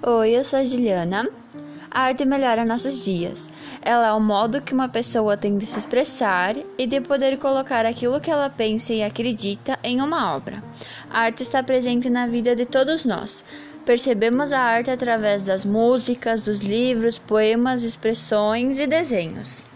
Oi, eu sou a Juliana. A arte melhora nossos dias. Ela é o modo que uma pessoa tem de se expressar e de poder colocar aquilo que ela pensa e acredita em uma obra. A arte está presente na vida de todos nós. Percebemos a arte através das músicas, dos livros, poemas, expressões e desenhos.